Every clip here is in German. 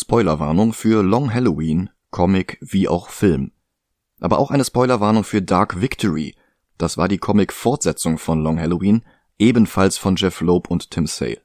Spoilerwarnung für Long Halloween, Comic wie auch Film. Aber auch eine Spoilerwarnung für Dark Victory, das war die Comic-Fortsetzung von Long Halloween, ebenfalls von Jeff Loeb und Tim Sale.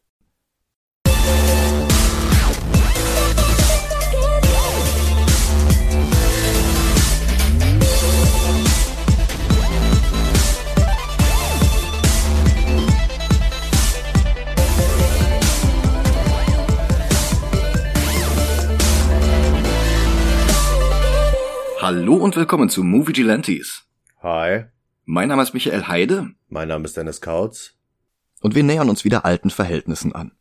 Hallo und willkommen zu Movie Gelantes. Hi. Mein Name ist Michael Heide. Mein Name ist Dennis Kautz. Und wir nähern uns wieder alten Verhältnissen an.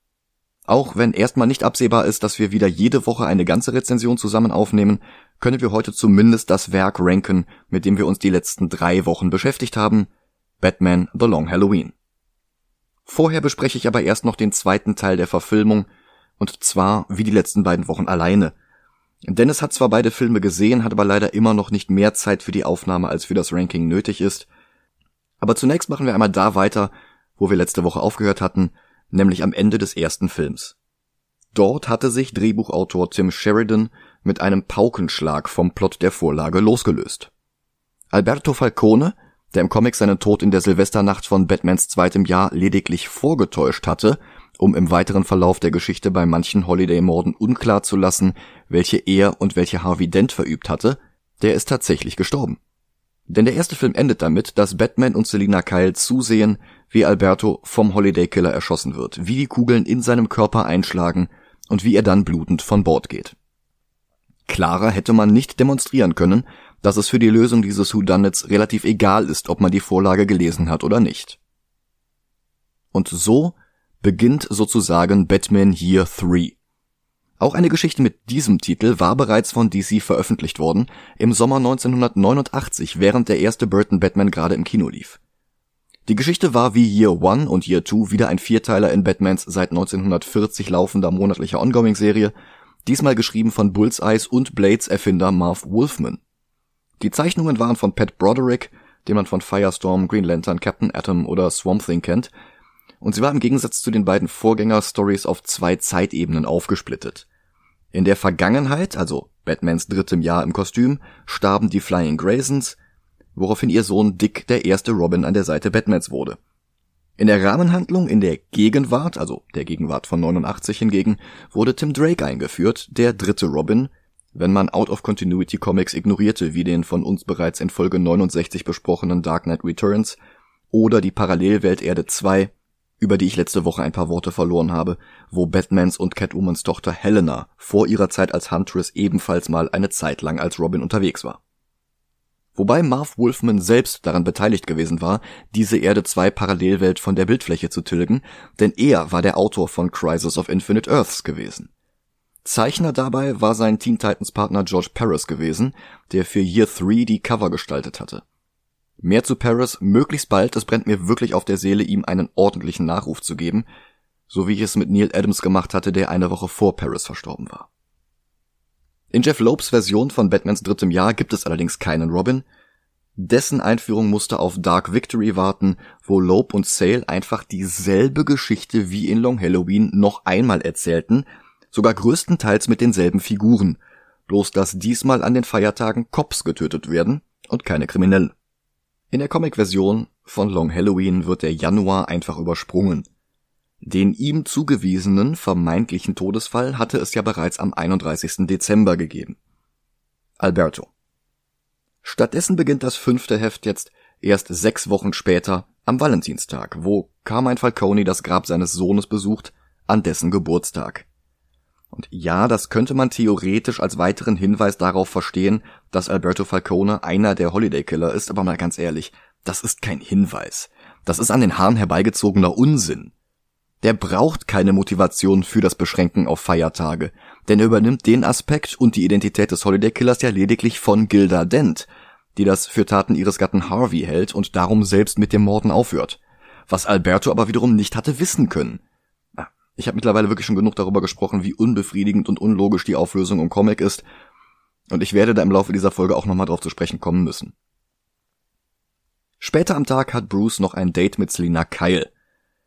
Auch wenn erstmal nicht absehbar ist, dass wir wieder jede Woche eine ganze Rezension zusammen aufnehmen, können wir heute zumindest das Werk ranken, mit dem wir uns die letzten drei Wochen beschäftigt haben. Batman The Long Halloween. Vorher bespreche ich aber erst noch den zweiten Teil der Verfilmung, und zwar wie die letzten beiden Wochen alleine, Dennis hat zwar beide Filme gesehen, hat aber leider immer noch nicht mehr Zeit für die Aufnahme als für das Ranking nötig ist. Aber zunächst machen wir einmal da weiter, wo wir letzte Woche aufgehört hatten, nämlich am Ende des ersten Films. Dort hatte sich Drehbuchautor Tim Sheridan mit einem Paukenschlag vom Plot der Vorlage losgelöst. Alberto Falcone, der im Comic seinen Tod in der Silvesternacht von Batmans zweitem Jahr lediglich vorgetäuscht hatte, um im weiteren Verlauf der Geschichte bei manchen Holiday-Morden unklar zu lassen, welche er und welche Harvey Dent verübt hatte, der ist tatsächlich gestorben. Denn der erste Film endet damit, dass Batman und Selina Kyle zusehen, wie Alberto vom Holiday Killer erschossen wird, wie die Kugeln in seinem Körper einschlagen und wie er dann blutend von Bord geht. Klarer hätte man nicht demonstrieren können, dass es für die Lösung dieses Whodunits relativ egal ist, ob man die Vorlage gelesen hat oder nicht. Und so beginnt sozusagen Batman Year 3. Auch eine Geschichte mit diesem Titel war bereits von DC veröffentlicht worden, im Sommer 1989, während der erste Burton Batman gerade im Kino lief. Die Geschichte war wie Year One und Year Two wieder ein Vierteiler in Batmans seit 1940 laufender monatlicher Ongoing-Serie, diesmal geschrieben von Bullseyes und Blades Erfinder Marv Wolfman. Die Zeichnungen waren von Pat Broderick, den man von Firestorm, Green Lantern, Captain Atom oder Swamp Thing kennt, und sie war im Gegensatz zu den beiden Vorgänger-Stories auf zwei Zeitebenen aufgesplittet. In der Vergangenheit, also Batmans drittem Jahr im Kostüm, starben die Flying Graysons, woraufhin ihr Sohn Dick der erste Robin an der Seite Batmans wurde. In der Rahmenhandlung in der Gegenwart, also der Gegenwart von 89 hingegen, wurde Tim Drake eingeführt, der dritte Robin, wenn man Out-of-Continuity Comics ignorierte, wie den von uns bereits in Folge 69 besprochenen Dark Knight Returns oder die Parallelwelt Erde 2, über die ich letzte Woche ein paar Worte verloren habe, wo Batmans und Catwomans Tochter Helena vor ihrer Zeit als Huntress ebenfalls mal eine Zeit lang als Robin unterwegs war. Wobei Marv Wolfman selbst daran beteiligt gewesen war, diese Erde 2 Parallelwelt von der Bildfläche zu tilgen, denn er war der Autor von Crisis of Infinite Earths gewesen. Zeichner dabei war sein Teen Titans Partner George Paris gewesen, der für Year 3 die Cover gestaltet hatte. Mehr zu Paris möglichst bald, es brennt mir wirklich auf der Seele, ihm einen ordentlichen Nachruf zu geben, so wie ich es mit Neil Adams gemacht hatte, der eine Woche vor Paris verstorben war. In Jeff Lopes Version von Batmans drittem Jahr gibt es allerdings keinen Robin. Dessen Einführung musste auf Dark Victory warten, wo Lope und Sale einfach dieselbe Geschichte wie in Long Halloween noch einmal erzählten, sogar größtenteils mit denselben Figuren, bloß dass diesmal an den Feiertagen Cops getötet werden und keine Kriminellen. In der Comic-Version von Long Halloween wird der Januar einfach übersprungen. Den ihm zugewiesenen vermeintlichen Todesfall hatte es ja bereits am 31. Dezember gegeben. Alberto. Stattdessen beginnt das fünfte Heft jetzt erst sechs Wochen später am Valentinstag, wo Carmine Falcone das Grab seines Sohnes besucht, an dessen Geburtstag. Und ja, das könnte man theoretisch als weiteren Hinweis darauf verstehen, dass Alberto Falcone einer der Holiday Killer ist, aber mal ganz ehrlich, das ist kein Hinweis. Das ist an den Haaren herbeigezogener Unsinn. Der braucht keine Motivation für das Beschränken auf Feiertage, denn er übernimmt den Aspekt und die Identität des Holiday Killers ja lediglich von Gilda Dent, die das für Taten ihres Gatten Harvey hält und darum selbst mit dem Morden aufhört. Was Alberto aber wiederum nicht hatte wissen können. Ich habe mittlerweile wirklich schon genug darüber gesprochen, wie unbefriedigend und unlogisch die Auflösung im Comic ist. Und ich werde da im Laufe dieser Folge auch nochmal drauf zu sprechen kommen müssen. Später am Tag hat Bruce noch ein Date mit Selina Kyle.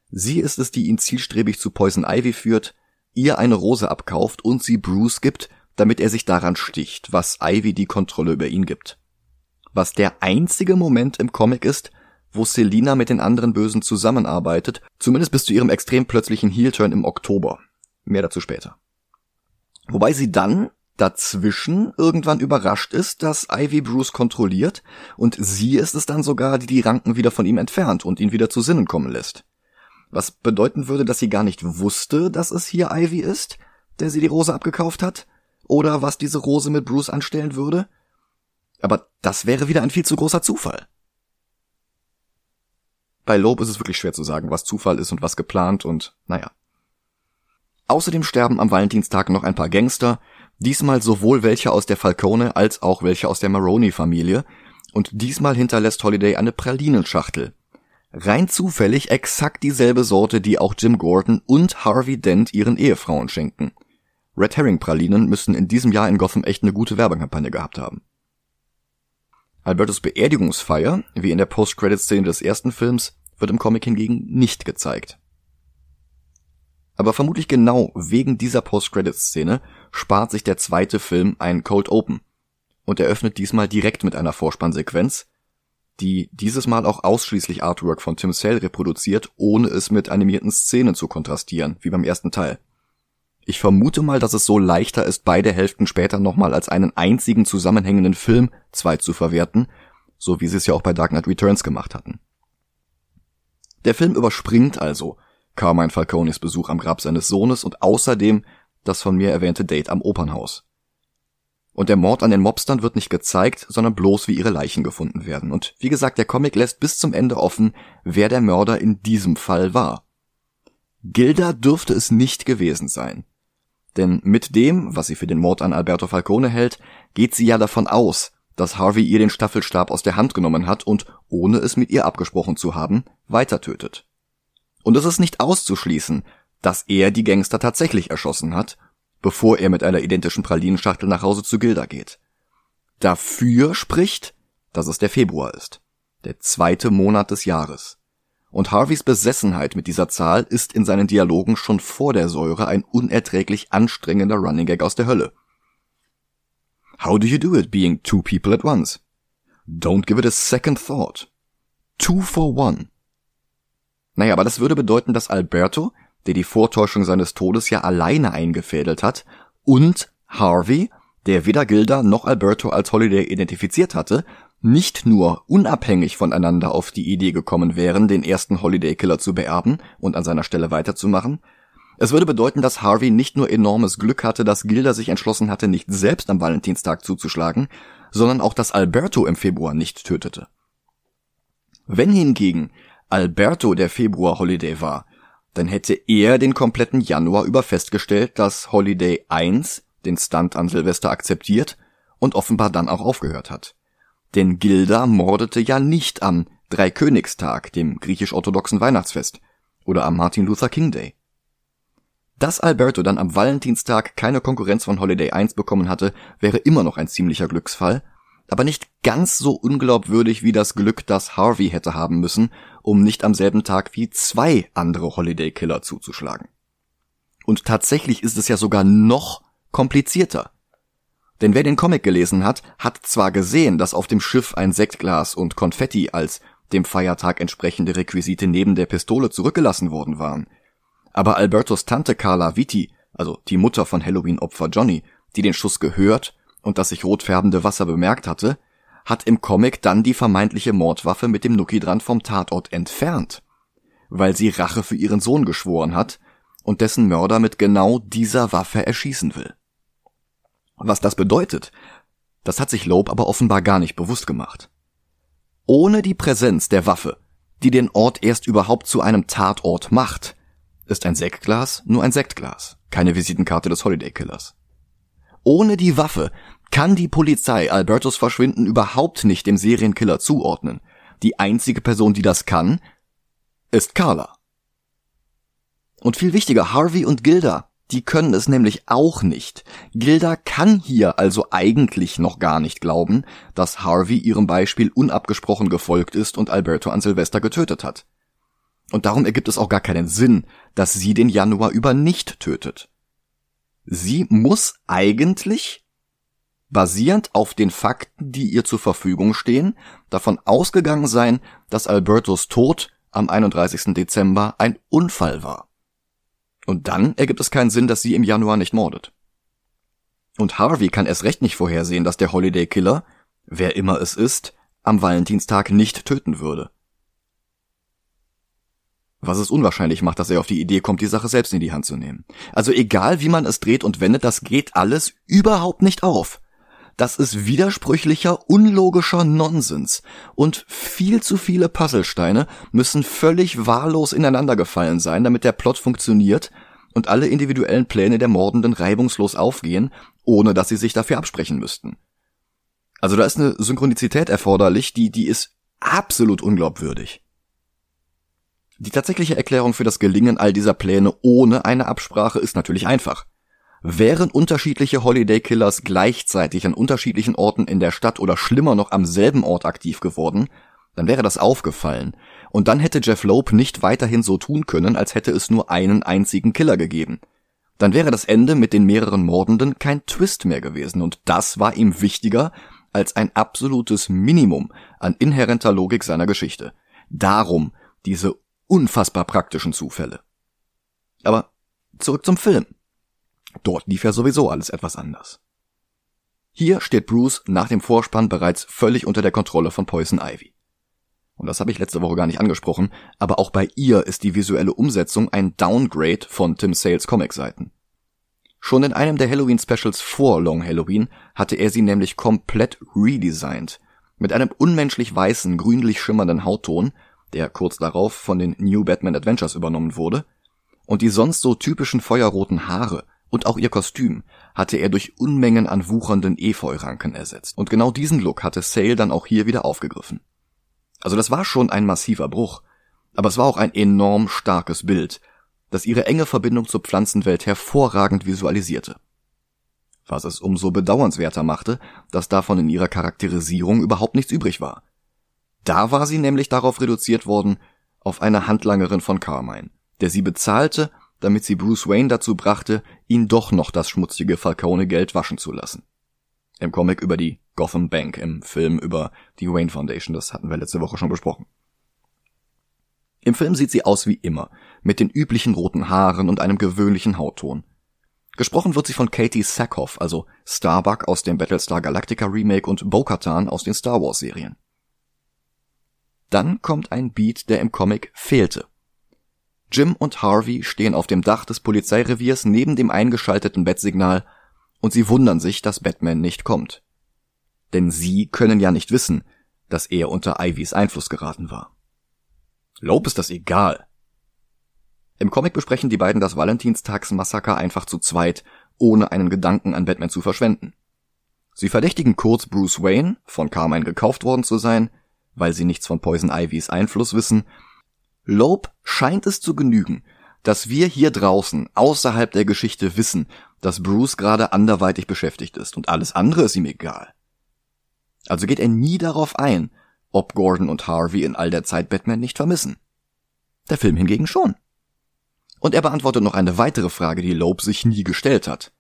Sie ist es, die ihn zielstrebig zu Poison Ivy führt, ihr eine Rose abkauft und sie Bruce gibt, damit er sich daran sticht, was Ivy die Kontrolle über ihn gibt. Was der einzige Moment im Comic ist, wo Selina mit den anderen Bösen zusammenarbeitet, zumindest bis zu ihrem extrem plötzlichen Heel-Turn im Oktober. Mehr dazu später. Wobei sie dann dazwischen irgendwann überrascht ist, dass Ivy Bruce kontrolliert und sie ist es dann sogar, die die Ranken wieder von ihm entfernt und ihn wieder zu Sinnen kommen lässt. Was bedeuten würde, dass sie gar nicht wusste, dass es hier Ivy ist, der sie die Rose abgekauft hat, oder was diese Rose mit Bruce anstellen würde. Aber das wäre wieder ein viel zu großer Zufall. Bei Loeb ist es wirklich schwer zu sagen, was Zufall ist und was geplant und naja. Außerdem sterben am Valentinstag noch ein paar Gangster, diesmal sowohl welche aus der Falcone als auch welche aus der Maroney-Familie, und diesmal hinterlässt Holiday eine Pralinenschachtel. Rein zufällig exakt dieselbe Sorte, die auch Jim Gordon und Harvey Dent ihren Ehefrauen schenken. Red Herring Pralinen müssen in diesem Jahr in Gotham echt eine gute Werbekampagne gehabt haben. Albertos Beerdigungsfeier, wie in der Post-Credit-Szene des ersten Films, wird im Comic hingegen nicht gezeigt. Aber vermutlich genau wegen dieser Post-Credit-Szene spart sich der zweite Film ein Cold Open und eröffnet diesmal direkt mit einer Vorspannsequenz, die dieses Mal auch ausschließlich Artwork von Tim Sale reproduziert, ohne es mit animierten Szenen zu kontrastieren, wie beim ersten Teil. Ich vermute mal, dass es so leichter ist, beide Hälften später nochmal als einen einzigen zusammenhängenden Film zwei zu verwerten, so wie sie es ja auch bei Dark Knight Returns gemacht hatten. Der Film überspringt also Carmine Falcones Besuch am Grab seines Sohnes und außerdem das von mir erwähnte Date am Opernhaus. Und der Mord an den Mobstern wird nicht gezeigt, sondern bloß wie ihre Leichen gefunden werden. Und wie gesagt, der Comic lässt bis zum Ende offen, wer der Mörder in diesem Fall war. Gilda dürfte es nicht gewesen sein. Denn mit dem, was sie für den Mord an Alberto Falcone hält, geht sie ja davon aus, dass Harvey ihr den Staffelstab aus der Hand genommen hat und, ohne es mit ihr abgesprochen zu haben, weiter tötet. Und es ist nicht auszuschließen, dass er die Gangster tatsächlich erschossen hat, bevor er mit einer identischen Pralinenschachtel nach Hause zu Gilda geht. Dafür spricht, dass es der Februar ist, der zweite Monat des Jahres. Und Harveys Besessenheit mit dieser Zahl ist in seinen Dialogen schon vor der Säure ein unerträglich anstrengender Running Gag aus der Hölle. How do you do it being two people at once? Don't give it a second thought. Two for one. Naja, aber das würde bedeuten, dass Alberto, der die Vortäuschung seines Todes ja alleine eingefädelt hat, und Harvey, der weder Gilda noch Alberto als Holiday identifiziert hatte, nicht nur unabhängig voneinander auf die Idee gekommen wären, den ersten Holiday Killer zu beerben und an seiner Stelle weiterzumachen. Es würde bedeuten, dass Harvey nicht nur enormes Glück hatte, dass Gilda sich entschlossen hatte, nicht selbst am Valentinstag zuzuschlagen, sondern auch, dass Alberto im Februar nicht tötete. Wenn hingegen Alberto der Februar Holiday war, dann hätte er den kompletten Januar über festgestellt, dass Holiday 1 den Stunt an Silvester akzeptiert und offenbar dann auch aufgehört hat. Denn Gilda mordete ja nicht am Dreikönigstag, dem griechisch-orthodoxen Weihnachtsfest, oder am Martin Luther King Day. Dass Alberto dann am Valentinstag keine Konkurrenz von Holiday 1 bekommen hatte, wäre immer noch ein ziemlicher Glücksfall, aber nicht ganz so unglaubwürdig wie das Glück, das Harvey hätte haben müssen, um nicht am selben Tag wie zwei andere Holiday Killer zuzuschlagen. Und tatsächlich ist es ja sogar noch komplizierter. Denn wer den Comic gelesen hat, hat zwar gesehen, dass auf dem Schiff ein Sektglas und Konfetti als dem Feiertag entsprechende Requisite neben der Pistole zurückgelassen worden waren. Aber Albertos Tante Carla Vitti, also die Mutter von Halloween-Opfer Johnny, die den Schuss gehört und das sich rotfärbende Wasser bemerkt hatte, hat im Comic dann die vermeintliche Mordwaffe mit dem Nuki dran vom Tatort entfernt, weil sie Rache für ihren Sohn geschworen hat und dessen Mörder mit genau dieser Waffe erschießen will. Was das bedeutet, das hat sich Loeb aber offenbar gar nicht bewusst gemacht. Ohne die Präsenz der Waffe, die den Ort erst überhaupt zu einem Tatort macht, ist ein Sektglas nur ein Sektglas, keine Visitenkarte des Holiday Killers. Ohne die Waffe kann die Polizei Albertos Verschwinden überhaupt nicht dem Serienkiller zuordnen. Die einzige Person, die das kann, ist Carla. Und viel wichtiger, Harvey und Gilda die können es nämlich auch nicht. Gilda kann hier also eigentlich noch gar nicht glauben, dass Harvey ihrem Beispiel unabgesprochen gefolgt ist und Alberto an Silvester getötet hat. Und darum ergibt es auch gar keinen Sinn, dass sie den Januar über nicht tötet. Sie muss eigentlich, basierend auf den Fakten, die ihr zur Verfügung stehen, davon ausgegangen sein, dass Albertos Tod am 31. Dezember ein Unfall war. Und dann ergibt es keinen Sinn, dass sie im Januar nicht mordet. Und Harvey kann erst recht nicht vorhersehen, dass der Holiday Killer, wer immer es ist, am Valentinstag nicht töten würde. Was es unwahrscheinlich macht, dass er auf die Idee kommt, die Sache selbst in die Hand zu nehmen. Also egal wie man es dreht und wendet, das geht alles überhaupt nicht auf. Das ist widersprüchlicher, unlogischer Nonsens. Und viel zu viele Puzzlesteine müssen völlig wahllos ineinander gefallen sein, damit der Plot funktioniert und alle individuellen Pläne der Mordenden reibungslos aufgehen, ohne dass sie sich dafür absprechen müssten. Also da ist eine Synchronizität erforderlich, die, die ist absolut unglaubwürdig. Die tatsächliche Erklärung für das Gelingen all dieser Pläne ohne eine Absprache ist natürlich einfach. Wären unterschiedliche Holiday Killers gleichzeitig an unterschiedlichen Orten in der Stadt oder schlimmer noch am selben Ort aktiv geworden, dann wäre das aufgefallen. Und dann hätte Jeff Loeb nicht weiterhin so tun können, als hätte es nur einen einzigen Killer gegeben. Dann wäre das Ende mit den mehreren Mordenden kein Twist mehr gewesen, und das war ihm wichtiger als ein absolutes Minimum an inhärenter Logik seiner Geschichte. Darum diese unfassbar praktischen Zufälle. Aber zurück zum Film. Dort lief ja sowieso alles etwas anders. Hier steht Bruce nach dem Vorspann bereits völlig unter der Kontrolle von Poison Ivy. Und das habe ich letzte Woche gar nicht angesprochen, aber auch bei ihr ist die visuelle Umsetzung ein Downgrade von Tim Sales Comicseiten. Schon in einem der Halloween Specials vor Long Halloween hatte er sie nämlich komplett redesigned. Mit einem unmenschlich weißen, grünlich schimmernden Hautton, der kurz darauf von den New Batman Adventures übernommen wurde, und die sonst so typischen feuerroten Haare und auch ihr Kostüm hatte er durch Unmengen an wuchernden Efeuranken ersetzt. Und genau diesen Look hatte Sale dann auch hier wieder aufgegriffen. Also das war schon ein massiver Bruch, aber es war auch ein enorm starkes Bild, das ihre enge Verbindung zur Pflanzenwelt hervorragend visualisierte. Was es umso bedauernswerter machte, dass davon in ihrer Charakterisierung überhaupt nichts übrig war. Da war sie nämlich darauf reduziert worden, auf eine Handlangerin von Carmine, der sie bezahlte damit sie Bruce Wayne dazu brachte, ihn doch noch das schmutzige Falcone-Geld waschen zu lassen. Im Comic über die Gotham Bank, im Film über die Wayne Foundation, das hatten wir letzte Woche schon besprochen. Im Film sieht sie aus wie immer, mit den üblichen roten Haaren und einem gewöhnlichen Hautton. Gesprochen wird sie von Katie Sackhoff, also Starbuck aus dem Battlestar Galactica Remake und Bo-Katan aus den Star Wars Serien. Dann kommt ein Beat, der im Comic fehlte. Jim und Harvey stehen auf dem Dach des Polizeireviers neben dem eingeschalteten Bettsignal und sie wundern sich, dass Batman nicht kommt. Denn sie können ja nicht wissen, dass er unter Ivys Einfluss geraten war. Lob ist das egal. Im Comic besprechen die beiden das Valentinstagsmassaker einfach zu zweit, ohne einen Gedanken an Batman zu verschwenden. Sie verdächtigen kurz Bruce Wayne, von Carmine gekauft worden zu sein, weil sie nichts von Poison Ivys Einfluss wissen Lob scheint es zu genügen, dass wir hier draußen außerhalb der Geschichte wissen, dass Bruce gerade anderweitig beschäftigt ist und alles andere ist ihm egal. Also geht er nie darauf ein, ob Gordon und Harvey in all der Zeit Batman nicht vermissen. Der Film hingegen schon. Und er beantwortet noch eine weitere Frage, die Loeb sich nie gestellt hat.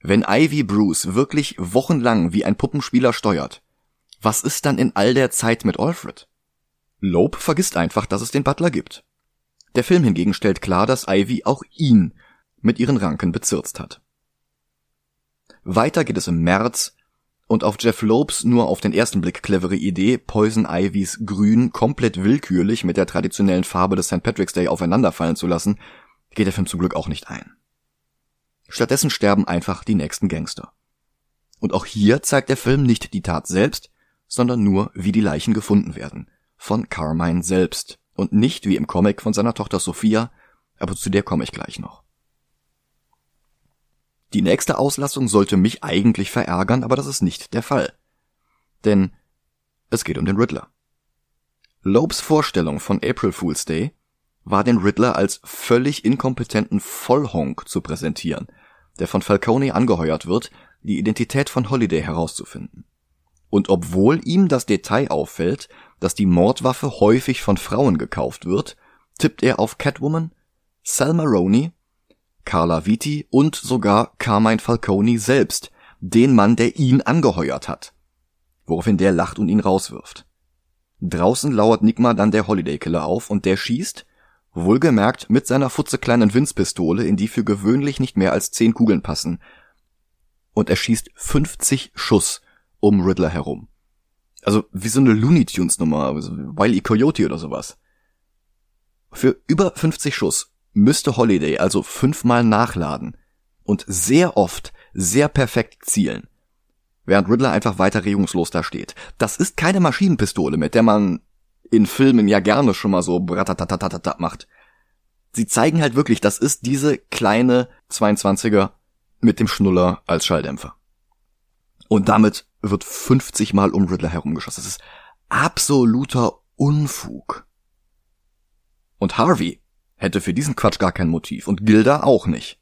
Wenn Ivy Bruce wirklich wochenlang wie ein Puppenspieler steuert, was ist dann in all der Zeit mit Alfred? Loeb vergisst einfach, dass es den Butler gibt. Der Film hingegen stellt klar, dass Ivy auch ihn mit ihren Ranken bezirzt hat. Weiter geht es im März und auf Jeff Lopes nur auf den ersten Blick clevere Idee, Poison Ivys Grün komplett willkürlich mit der traditionellen Farbe des St. Patrick's Day aufeinanderfallen zu lassen, geht der Film zum Glück auch nicht ein. Stattdessen sterben einfach die nächsten Gangster. Und auch hier zeigt der Film nicht die Tat selbst, sondern nur, wie die Leichen gefunden werden von Carmine selbst und nicht wie im Comic von seiner Tochter Sophia, aber zu der komme ich gleich noch. Die nächste Auslassung sollte mich eigentlich verärgern, aber das ist nicht der Fall. Denn es geht um den Riddler. Lopes Vorstellung von April Fool's Day war den Riddler als völlig inkompetenten Vollhonk zu präsentieren, der von Falcone angeheuert wird, die Identität von Holiday herauszufinden. Und obwohl ihm das Detail auffällt, dass die Mordwaffe häufig von Frauen gekauft wird, tippt er auf Catwoman, Salma Roney, Carla Viti und sogar Carmine Falcone selbst, den Mann, der ihn angeheuert hat. Woraufhin der lacht und ihn rauswirft. Draußen lauert Nigma dann der Holiday Killer auf und der schießt, wohlgemerkt mit seiner futzekleinen Winzpistole, in die für gewöhnlich nicht mehr als zehn Kugeln passen. Und er schießt 50 Schuss um Riddler herum. Also wie so eine Looney Tunes Nummer, also Wiley Coyote oder sowas. Für über 50 Schuss müsste Holiday also fünfmal nachladen und sehr oft sehr perfekt zielen, während Riddler einfach weiter regungslos da steht. Das ist keine Maschinenpistole, mit der man in Filmen ja gerne schon mal so bratatatatatat macht. Sie zeigen halt wirklich, das ist diese kleine 22er mit dem Schnuller als Schalldämpfer. Und damit wird 50 Mal um Riddler herumgeschossen. Das ist absoluter Unfug. Und Harvey hätte für diesen Quatsch gar kein Motiv und Gilda auch nicht.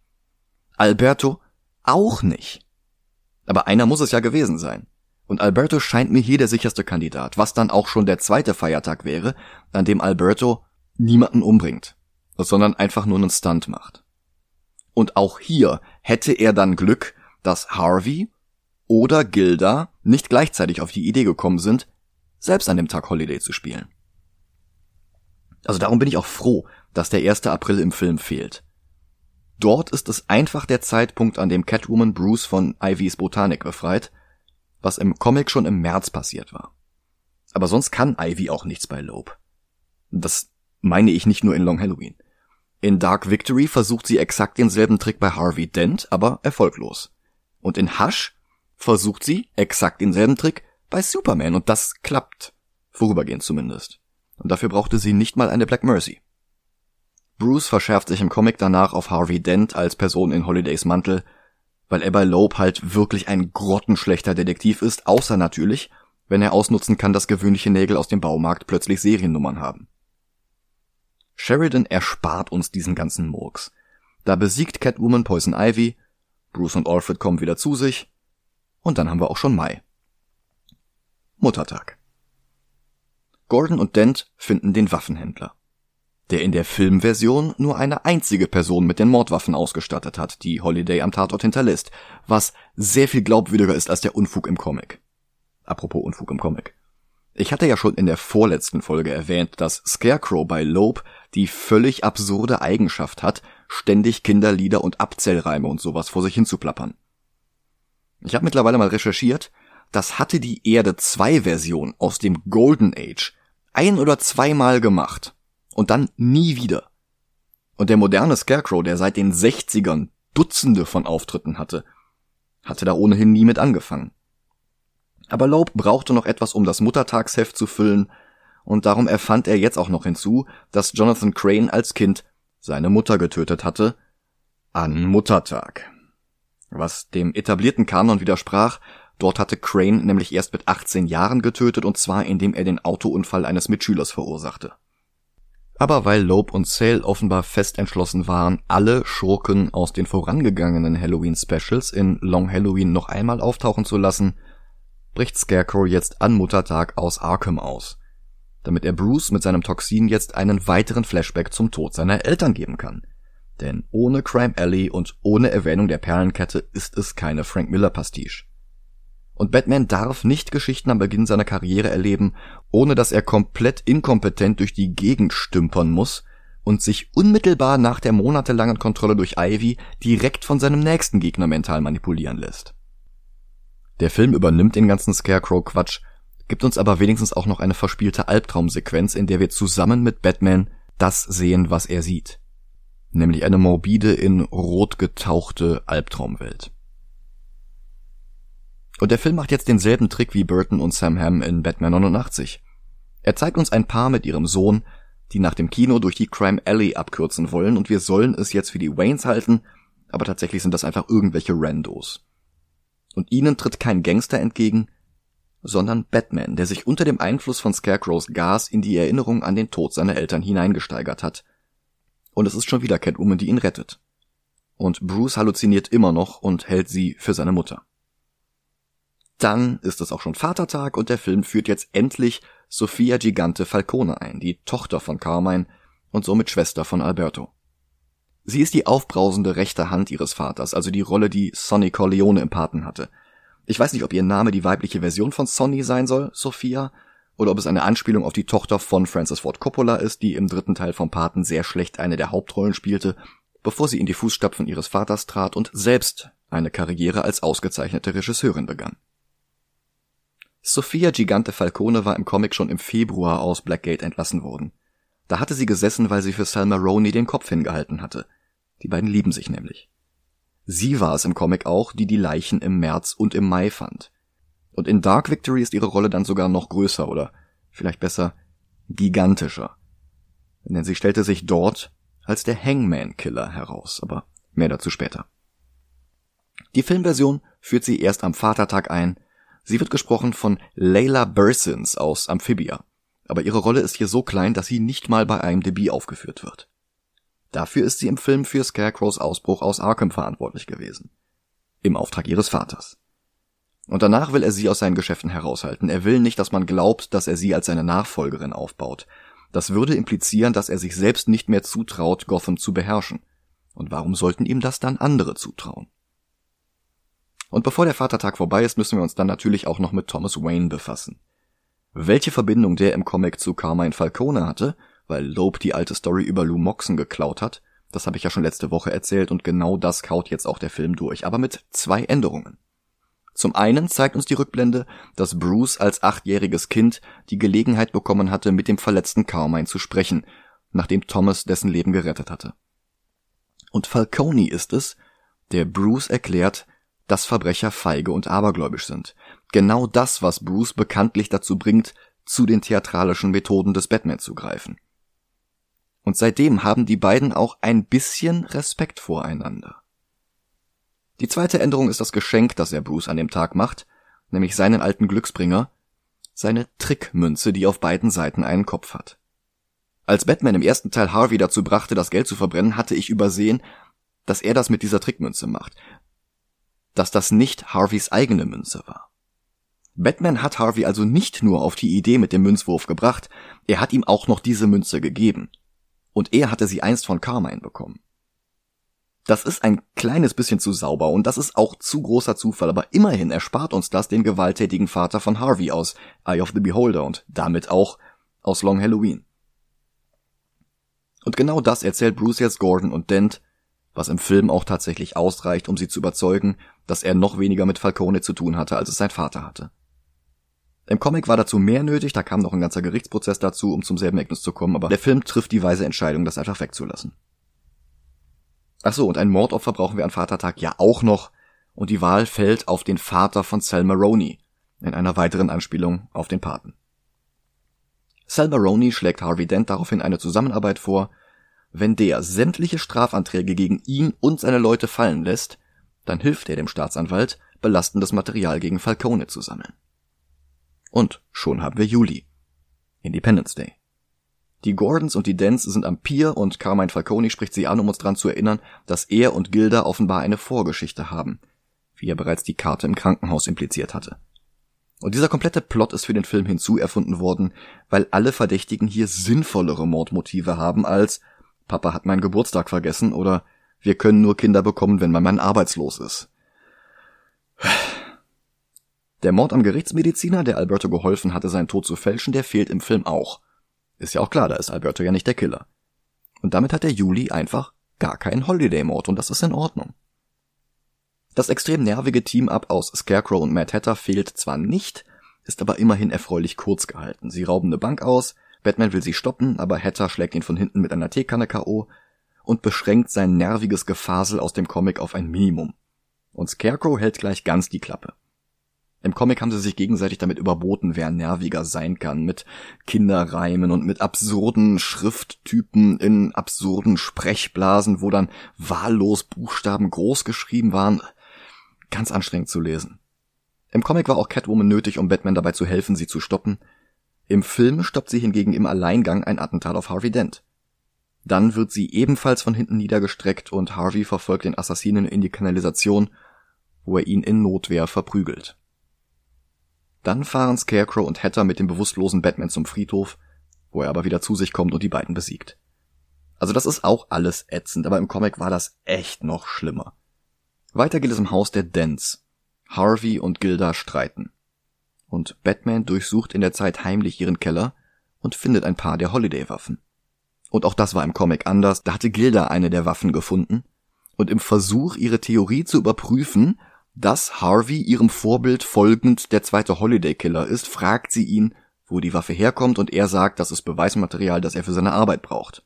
Alberto auch nicht. Aber einer muss es ja gewesen sein. Und Alberto scheint mir hier der sicherste Kandidat, was dann auch schon der zweite Feiertag wäre, an dem Alberto niemanden umbringt, sondern einfach nur einen Stunt macht. Und auch hier hätte er dann Glück, dass Harvey oder Gilda nicht gleichzeitig auf die Idee gekommen sind, selbst an dem Tag Holiday zu spielen. Also darum bin ich auch froh, dass der 1. April im Film fehlt. Dort ist es einfach der Zeitpunkt, an dem Catwoman Bruce von Ivys Botanik befreit, was im Comic schon im März passiert war. Aber sonst kann Ivy auch nichts bei Loeb. Das meine ich nicht nur in Long Halloween. In Dark Victory versucht sie exakt denselben Trick bei Harvey Dent, aber erfolglos. Und in Hush versucht sie exakt denselben Trick bei Superman und das klappt. Vorübergehend zumindest. Und dafür brauchte sie nicht mal eine Black Mercy. Bruce verschärft sich im Comic danach auf Harvey Dent als Person in Holidays Mantel, weil er bei Loeb halt wirklich ein grottenschlechter Detektiv ist, außer natürlich, wenn er ausnutzen kann, dass gewöhnliche Nägel aus dem Baumarkt plötzlich Seriennummern haben. Sheridan erspart uns diesen ganzen Murks. Da besiegt Catwoman Poison Ivy, Bruce und Alfred kommen wieder zu sich, und dann haben wir auch schon Mai. Muttertag. Gordon und Dent finden den Waffenhändler der in der Filmversion nur eine einzige Person mit den Mordwaffen ausgestattet hat, die Holiday am Tatort hinterlässt, was sehr viel glaubwürdiger ist als der Unfug im Comic. Apropos Unfug im Comic. Ich hatte ja schon in der vorletzten Folge erwähnt, dass Scarecrow bei Loeb die völlig absurde Eigenschaft hat, ständig Kinderlieder und Abzellreime und sowas vor sich hinzuplappern. Ich habe mittlerweile mal recherchiert, das hatte die Erde 2 Version aus dem Golden Age ein oder zweimal gemacht und dann nie wieder. Und der moderne Scarecrow, der seit den 60ern Dutzende von Auftritten hatte, hatte da ohnehin nie mit angefangen. Aber Loeb brauchte noch etwas, um das Muttertagsheft zu füllen, und darum erfand er jetzt auch noch hinzu, dass Jonathan Crane als Kind seine Mutter getötet hatte, an Muttertag. Was dem etablierten Kanon widersprach, dort hatte Crane nämlich erst mit 18 Jahren getötet, und zwar indem er den Autounfall eines Mitschülers verursachte. Aber weil Loeb und Sale offenbar fest entschlossen waren, alle Schurken aus den vorangegangenen Halloween-Specials in Long Halloween noch einmal auftauchen zu lassen, bricht Scarecrow jetzt an Muttertag aus Arkham aus, damit er Bruce mit seinem Toxin jetzt einen weiteren Flashback zum Tod seiner Eltern geben kann. Denn ohne Crime Alley und ohne Erwähnung der Perlenkette ist es keine Frank Miller Pastiche. Und Batman darf nicht Geschichten am Beginn seiner Karriere erleben, ohne dass er komplett inkompetent durch die Gegend stümpern muss und sich unmittelbar nach der monatelangen Kontrolle durch Ivy direkt von seinem nächsten Gegner mental manipulieren lässt. Der Film übernimmt den ganzen Scarecrow-Quatsch, gibt uns aber wenigstens auch noch eine verspielte Albtraumsequenz, in der wir zusammen mit Batman das sehen, was er sieht. Nämlich eine morbide, in Rot getauchte Albtraumwelt. Und der Film macht jetzt denselben Trick wie Burton und Sam Hamm in Batman 89. Er zeigt uns ein Paar mit ihrem Sohn, die nach dem Kino durch die Crime Alley abkürzen wollen und wir sollen es jetzt für die Waynes halten, aber tatsächlich sind das einfach irgendwelche Randos. Und ihnen tritt kein Gangster entgegen, sondern Batman, der sich unter dem Einfluss von Scarecrows Gas in die Erinnerung an den Tod seiner Eltern hineingesteigert hat. Und es ist schon wieder Catwoman, die ihn rettet. Und Bruce halluziniert immer noch und hält sie für seine Mutter. Dann ist es auch schon Vatertag und der Film führt jetzt endlich Sophia Gigante Falcone ein, die Tochter von Carmine und somit Schwester von Alberto. Sie ist die aufbrausende rechte Hand ihres Vaters, also die Rolle, die Sonny Corleone im Paten hatte. Ich weiß nicht, ob ihr Name die weibliche Version von Sonny sein soll, Sophia, oder ob es eine Anspielung auf die Tochter von Francis Ford Coppola ist, die im dritten Teil vom Paten sehr schlecht eine der Hauptrollen spielte, bevor sie in die Fußstapfen ihres Vaters trat und selbst eine Karriere als ausgezeichnete Regisseurin begann. Sophia Gigante Falcone war im Comic schon im Februar aus Blackgate entlassen worden. Da hatte sie gesessen, weil sie für Salma Roney den Kopf hingehalten hatte. Die beiden lieben sich nämlich. Sie war es im Comic auch, die die Leichen im März und im Mai fand. Und in Dark Victory ist ihre Rolle dann sogar noch größer oder vielleicht besser gigantischer. Denn sie stellte sich dort als der Hangman Killer heraus, aber mehr dazu später. Die Filmversion führt sie erst am Vatertag ein. Sie wird gesprochen von Layla Bursins aus Amphibia, aber ihre Rolle ist hier so klein, dass sie nicht mal bei einem Debüt aufgeführt wird. Dafür ist sie im Film für Scarecrows Ausbruch aus Arkham verantwortlich gewesen. Im Auftrag ihres Vaters. Und danach will er sie aus seinen Geschäften heraushalten. Er will nicht, dass man glaubt, dass er sie als seine Nachfolgerin aufbaut. Das würde implizieren, dass er sich selbst nicht mehr zutraut, Gotham zu beherrschen. Und warum sollten ihm das dann andere zutrauen? Und bevor der Vatertag vorbei ist, müssen wir uns dann natürlich auch noch mit Thomas Wayne befassen. Welche Verbindung der im Comic zu Carmine Falcone hatte weil Loeb die alte Story über Lou Moxon geklaut hat. Das habe ich ja schon letzte Woche erzählt und genau das kaut jetzt auch der Film durch, aber mit zwei Änderungen. Zum einen zeigt uns die Rückblende, dass Bruce als achtjähriges Kind die Gelegenheit bekommen hatte, mit dem verletzten Carmine zu sprechen, nachdem Thomas dessen Leben gerettet hatte. Und Falcone ist es, der Bruce erklärt, dass Verbrecher feige und abergläubisch sind. Genau das, was Bruce bekanntlich dazu bringt, zu den theatralischen Methoden des Batman zu greifen. Und seitdem haben die beiden auch ein bisschen Respekt voreinander. Die zweite Änderung ist das Geschenk, das er Bruce an dem Tag macht, nämlich seinen alten Glücksbringer, seine Trickmünze, die auf beiden Seiten einen Kopf hat. Als Batman im ersten Teil Harvey dazu brachte, das Geld zu verbrennen, hatte ich übersehen, dass er das mit dieser Trickmünze macht. Dass das nicht Harveys eigene Münze war. Batman hat Harvey also nicht nur auf die Idee mit dem Münzwurf gebracht, er hat ihm auch noch diese Münze gegeben und er hatte sie einst von Carmine bekommen. Das ist ein kleines bisschen zu sauber und das ist auch zu großer Zufall, aber immerhin erspart uns das den gewalttätigen Vater von Harvey aus Eye of the Beholder und damit auch aus Long Halloween. Und genau das erzählt Bruce jetzt Gordon und Dent, was im Film auch tatsächlich ausreicht, um sie zu überzeugen, dass er noch weniger mit Falcone zu tun hatte, als es sein Vater hatte. Im Comic war dazu mehr nötig, da kam noch ein ganzer Gerichtsprozess dazu, um zum selben Ergebnis zu kommen, aber der Film trifft die weise Entscheidung, das einfach wegzulassen. Ach so, und ein Mordopfer brauchen wir an Vatertag ja auch noch, und die Wahl fällt auf den Vater von Sal Maroney, in einer weiteren Anspielung auf den Paten. Sal Maroney schlägt Harvey Dent daraufhin eine Zusammenarbeit vor, wenn der sämtliche Strafanträge gegen ihn und seine Leute fallen lässt, dann hilft er dem Staatsanwalt, belastendes Material gegen Falcone zu sammeln. Und schon haben wir Juli. Independence Day. Die Gordons und die Dents sind am Pier und Carmine Falcone spricht sie an, um uns daran zu erinnern, dass er und Gilda offenbar eine Vorgeschichte haben, wie er bereits die Karte im Krankenhaus impliziert hatte. Und dieser komplette Plot ist für den Film hinzuerfunden worden, weil alle Verdächtigen hier sinnvollere Mordmotive haben als Papa hat meinen Geburtstag vergessen oder wir können nur Kinder bekommen, wenn mein Mann arbeitslos ist. Der Mord am Gerichtsmediziner, der Alberto geholfen hatte, seinen Tod zu fälschen, der fehlt im Film auch. Ist ja auch klar, da ist Alberto ja nicht der Killer. Und damit hat der Juli einfach gar keinen Holiday-Mord und das ist in Ordnung. Das extrem nervige Team-Up aus Scarecrow und Mad Hatter fehlt zwar nicht, ist aber immerhin erfreulich kurz gehalten. Sie rauben eine Bank aus, Batman will sie stoppen, aber Hatter schlägt ihn von hinten mit einer Teekanne K.O. und beschränkt sein nerviges Gefasel aus dem Comic auf ein Minimum. Und Scarecrow hält gleich ganz die Klappe. Im Comic haben sie sich gegenseitig damit überboten, wer nerviger sein kann, mit Kinderreimen und mit absurden Schrifttypen in absurden Sprechblasen, wo dann wahllos Buchstaben groß geschrieben waren. Ganz anstrengend zu lesen. Im Comic war auch Catwoman nötig, um Batman dabei zu helfen, sie zu stoppen. Im Film stoppt sie hingegen im Alleingang ein Attentat auf Harvey Dent. Dann wird sie ebenfalls von hinten niedergestreckt und Harvey verfolgt den Assassinen in die Kanalisation, wo er ihn in Notwehr verprügelt. Dann fahren Scarecrow und Hatter mit dem bewusstlosen Batman zum Friedhof, wo er aber wieder zu sich kommt und die beiden besiegt. Also das ist auch alles ätzend, aber im Comic war das echt noch schlimmer. Weiter geht es im Haus der Dents. Harvey und Gilda streiten. Und Batman durchsucht in der Zeit heimlich ihren Keller und findet ein paar der Holiday-Waffen. Und auch das war im Comic anders, da hatte Gilda eine der Waffen gefunden und im Versuch, ihre Theorie zu überprüfen, dass Harvey ihrem Vorbild folgend der zweite Holiday Killer ist, fragt sie ihn, wo die Waffe herkommt und er sagt, das ist Beweismaterial, das er für seine Arbeit braucht.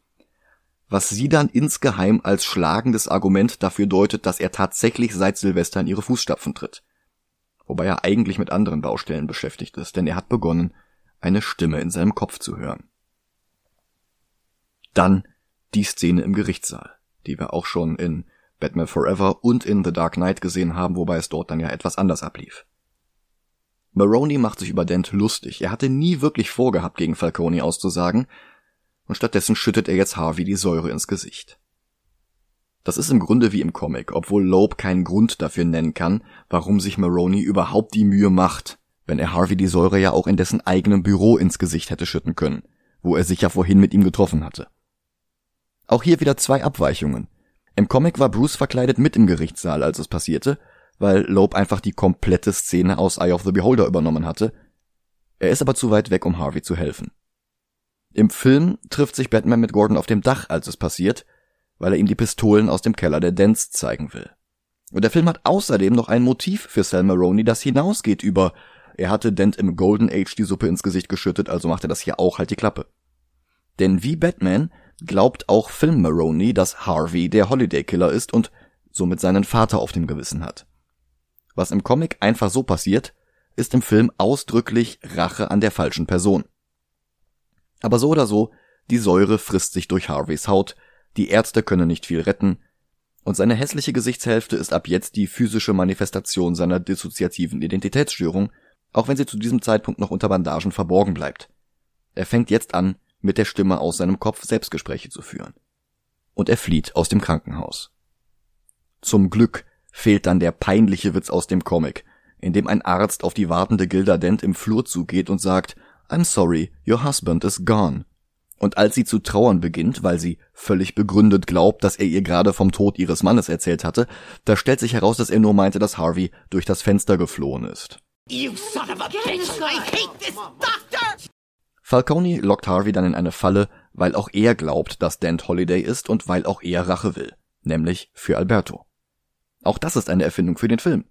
Was sie dann insgeheim als schlagendes Argument dafür deutet, dass er tatsächlich seit Silvester in ihre Fußstapfen tritt. Wobei er eigentlich mit anderen Baustellen beschäftigt ist, denn er hat begonnen, eine Stimme in seinem Kopf zu hören. Dann die Szene im Gerichtssaal, die wir auch schon in Batman Forever und in The Dark Knight gesehen haben, wobei es dort dann ja etwas anders ablief. Maroney macht sich über Dent lustig. Er hatte nie wirklich vorgehabt, gegen Falcone auszusagen, und stattdessen schüttet er jetzt Harvey die Säure ins Gesicht. Das ist im Grunde wie im Comic, obwohl Loeb keinen Grund dafür nennen kann, warum sich Maroney überhaupt die Mühe macht, wenn er Harvey die Säure ja auch in dessen eigenem Büro ins Gesicht hätte schütten können, wo er sich ja vorhin mit ihm getroffen hatte. Auch hier wieder zwei Abweichungen. Im Comic war Bruce verkleidet mit im Gerichtssaal, als es passierte, weil Loeb einfach die komplette Szene aus Eye of the Beholder übernommen hatte. Er ist aber zu weit weg, um Harvey zu helfen. Im Film trifft sich Batman mit Gordon auf dem Dach, als es passiert, weil er ihm die Pistolen aus dem Keller der Dents zeigen will. Und der Film hat außerdem noch ein Motiv für Sal Maroney, das hinausgeht über er hatte Dent im Golden Age die Suppe ins Gesicht geschüttet, also macht er das hier auch halt die Klappe. Denn wie Batman glaubt auch Film Maroney, dass Harvey der Holiday Killer ist und somit seinen Vater auf dem Gewissen hat. Was im Comic einfach so passiert, ist im Film ausdrücklich Rache an der falschen Person. Aber so oder so, die Säure frisst sich durch Harveys Haut, die Ärzte können nicht viel retten, und seine hässliche Gesichtshälfte ist ab jetzt die physische Manifestation seiner dissoziativen Identitätsstörung, auch wenn sie zu diesem Zeitpunkt noch unter Bandagen verborgen bleibt. Er fängt jetzt an, mit der Stimme aus seinem Kopf Selbstgespräche zu führen. Und er flieht aus dem Krankenhaus. Zum Glück fehlt dann der peinliche Witz aus dem Comic, in dem ein Arzt auf die wartende Gilda Dent im Flur zugeht und sagt, I'm sorry, your husband is gone. Und als sie zu trauern beginnt, weil sie völlig begründet glaubt, dass er ihr gerade vom Tod ihres Mannes erzählt hatte, da stellt sich heraus, dass er nur meinte, dass Harvey durch das Fenster geflohen ist. You son of a bitch! I hate this doctor! Falcone lockt Harvey dann in eine Falle, weil auch er glaubt, dass Dent Holiday ist und weil auch er Rache will, nämlich für Alberto. Auch das ist eine Erfindung für den Film.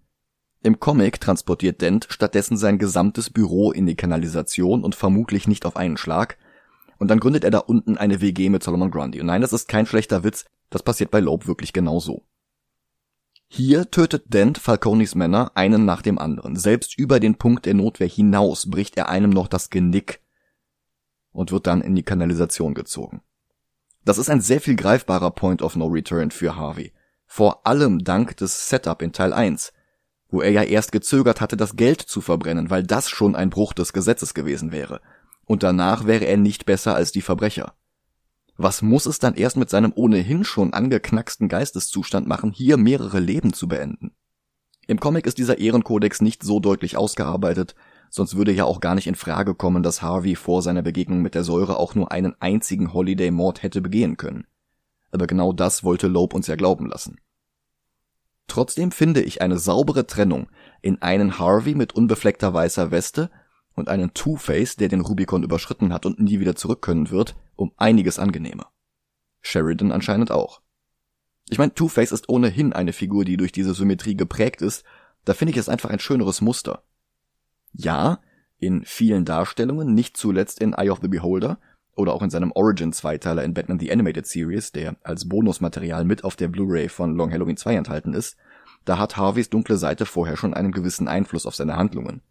Im Comic transportiert Dent stattdessen sein gesamtes Büro in die Kanalisation und vermutlich nicht auf einen Schlag, und dann gründet er da unten eine WG mit Solomon Grundy. Und nein, das ist kein schlechter Witz, das passiert bei Loeb wirklich genauso. Hier tötet Dent Falconis Männer einen nach dem anderen. Selbst über den Punkt der Notwehr hinaus bricht er einem noch das Genick und wird dann in die Kanalisation gezogen. Das ist ein sehr viel greifbarer Point of No Return für Harvey. Vor allem dank des Setup in Teil 1, wo er ja erst gezögert hatte, das Geld zu verbrennen, weil das schon ein Bruch des Gesetzes gewesen wäre. Und danach wäre er nicht besser als die Verbrecher. Was muss es dann erst mit seinem ohnehin schon angeknacksten Geisteszustand machen, hier mehrere Leben zu beenden? Im Comic ist dieser Ehrenkodex nicht so deutlich ausgearbeitet, sonst würde ja auch gar nicht in Frage kommen, dass Harvey vor seiner Begegnung mit der Säure auch nur einen einzigen Holiday-Mord hätte begehen können. Aber genau das wollte Loeb uns ja glauben lassen. Trotzdem finde ich eine saubere Trennung in einen Harvey mit unbefleckter weißer Weste und einen Two-Face, der den Rubicon überschritten hat und nie wieder zurück können wird, um einiges angenehmer. Sheridan anscheinend auch. Ich meine, Two-Face ist ohnehin eine Figur, die durch diese Symmetrie geprägt ist, da finde ich es einfach ein schöneres Muster. Ja, in vielen Darstellungen, nicht zuletzt in Eye of the Beholder oder auch in seinem Origin-Zweiteiler in Batman the Animated Series, der als Bonusmaterial mit auf der Blu-ray von Long Halloween 2 enthalten ist, da hat Harveys dunkle Seite vorher schon einen gewissen Einfluss auf seine Handlungen.